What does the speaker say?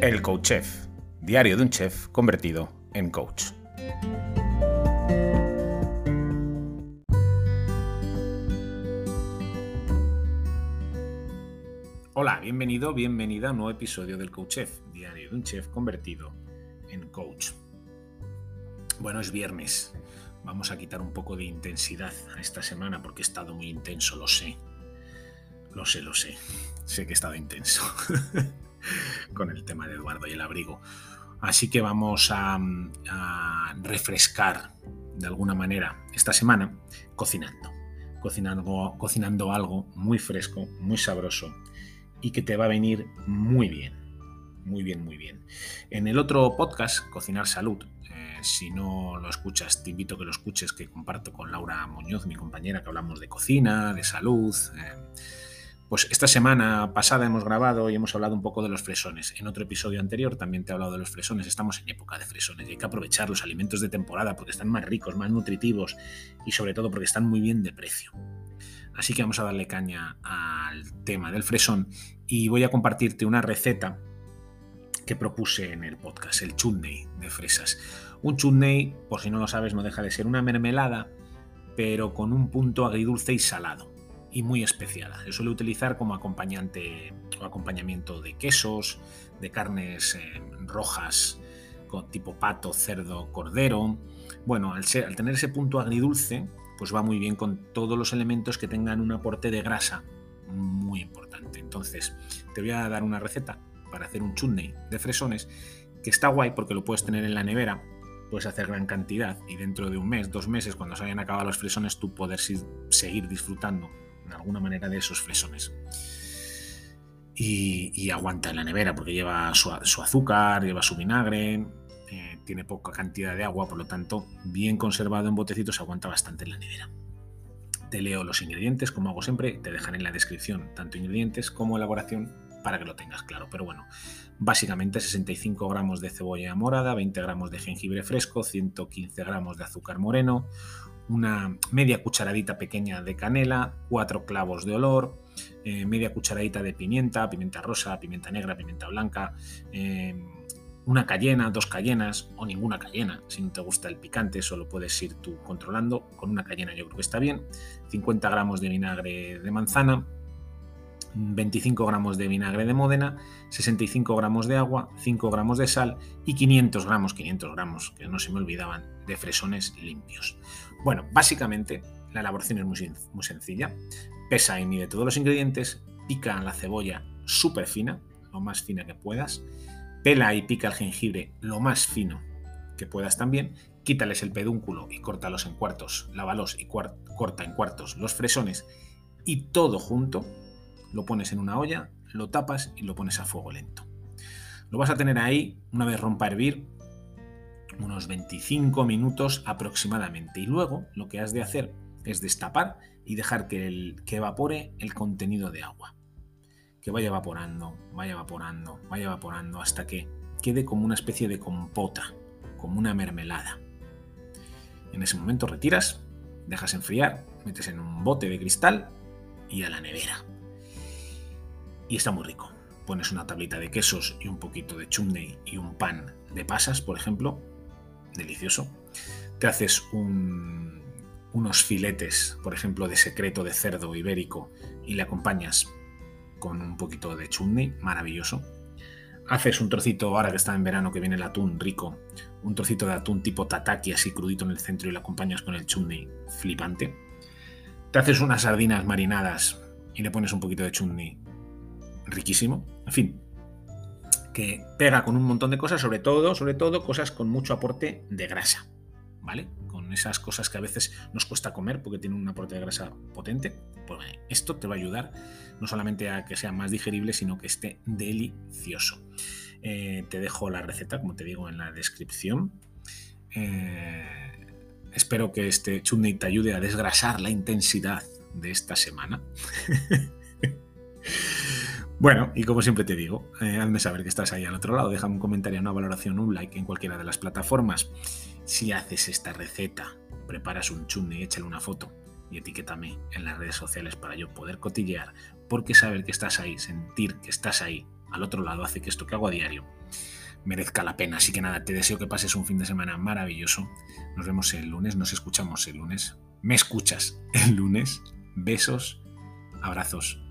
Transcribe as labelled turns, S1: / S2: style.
S1: El Coach Chef, diario de un chef convertido en coach. Hola, bienvenido, bienvenida a un nuevo episodio del Coach Chef, diario de un chef convertido en coach. Bueno, es viernes. Vamos a quitar un poco de intensidad a esta semana porque he estado muy intenso, lo sé. Lo sé, lo sé. Sé que he estado intenso con el tema de Eduardo y el abrigo. Así que vamos a, refrescar de alguna manera esta semana cocinando. Cocinando, cocinando algo muy fresco, muy sabroso y que te va a venir muy bien. Muy bien, muy bien. En el otro podcast, Cocinar Salud, eh, si no lo escuchas, te invito a que lo escuches, que comparto con Laura Muñoz, mi compañera, que hablamos de cocina, de salud. Eh, pues esta semana pasada hemos grabado y hemos hablado un poco de los fresones. En otro episodio anterior también te he hablado de los fresones. Estamos en época de fresones y hay que aprovechar los alimentos de temporada porque están más ricos, más nutritivos y sobre todo porque están muy bien de precio. Así que vamos a darle caña al tema del fresón y voy a compartirte una receta que propuse en el podcast, el chutney de fresas. Un chutney, por si no lo sabes, no deja de ser una mermelada, pero con un punto agridulce y salado y muy especiada. Se suele utilizar como acompañante o acompañamiento de quesos, de carnes eh, rojas con tipo pato, cerdo, cordero. Bueno, al, al tener ese punto agridulce, pues va muy bien con todos los elementos que tengan un aporte de grasa muy importante. Entonces, te voy a dar una receta para hacer un chutney de fresones que está guay porque lo puedes tener en la nevera, puedes hacer gran cantidad y dentro de un mes, dos meses, cuando se hayan acabado los fresones, tú poder seguir disfrutando de alguna manera de esos fresones. Y, aguanta en la nevera porque lleva su, azúcar, lleva su vinagre, eh, tiene poca cantidad de agua, por lo tanto, bien conservado en botecitos, aguanta bastante en la nevera. Te leo los ingredientes, como hago siempre, te dejaré en la descripción tanto ingredientes como elaboración para que lo tengas claro. Pero bueno, básicamente 65 gramos de cebolla morada, 20 gramos de jengibre fresco, 115 gramos de azúcar moreno, una media cucharadita pequeña de canela, cuatro clavos de olor, eh, media cucharadita de pimienta, pimienta rosa, pimienta negra, pimienta blanca, eh, una cayena, dos cayenas o ninguna cayena. Si no te gusta el picante, solo puedes ir tú controlando. Con una cayena yo creo que está bien. 50 gramos de vinagre de manzana, 25 gramos de vinagre de Módena, 65 gramos de agua, 5 gramos de sal y 500 gramos, 500 gramos, que no se me olvidaban, de fresones limpios. Bueno, básicamente la elaboración es muy, muy sencilla. Pesa y mide todos los ingredientes, pica la cebolla súper fina, lo más fina que puedas, pela y pica el jengibre lo más fino que puedas también, quítales el pedúnculo y córtalos en cuartos, lávalos y corta en cuartos los fresones y todo junto lo pones en una olla, lo tapas y lo pones a fuego lento. Lo vas a tener ahí, una vez rompa a hervir, unos 25 minutos aproximadamente. Y luego lo que has de hacer es destapar y dejar que, que evapore el contenido de agua. Que vaya evaporando, vaya evaporando, vaya evaporando hasta que quede como una especie de compota, como una mermelada. En ese momento retiras, dejas enfriar, metes en un bote de cristal y a la nevera y está muy rico. Pones una tablita de quesos y un poquito de chumney y un pan de pasas, por ejemplo, delicioso. Te haces unos filetes, por ejemplo, de secreto de cerdo ibérico y le acompañas con un poquito de chumney, maravilloso. Haces un trocito, ahora que está en verano que viene el atún rico, un trocito de atún tipo tataki así crudito en el centro y le acompañas con el chumney flipante. Te haces unas sardinas marinadas y le pones un poquito de chumney riquísimo. En fin, que pega con un montón de cosas, sobre todo, sobre todo cosas con mucho aporte de grasa, ¿vale? Con esas cosas que a veces nos cuesta comer porque tienen un aporte de grasa potente. Pues esto te va a ayudar no solamente a que sea más digerible, sino que esté delicioso. Eh, te dejo la receta, como te digo, en la descripción. Eh, espero que este chutney te ayude a desgrasar la intensidad de esta semana. Bueno, y como siempre te digo, eh, hazme saber que estás ahí al otro lado, déjame un comentario, una valoración, un like en cualquiera de las plataformas. Si haces esta receta, preparas un chutney, échale una foto y etiquétame en las redes sociales para yo poder cotillear, porque saber que estás ahí, sentir que estás ahí al otro lado hace que esto que hago a diario merezca la pena. Así que nada, te deseo que pases un fin de semana maravilloso. Nos vemos el lunes, nos escuchamos el lunes. Me escuchas el lunes. Besos, abrazos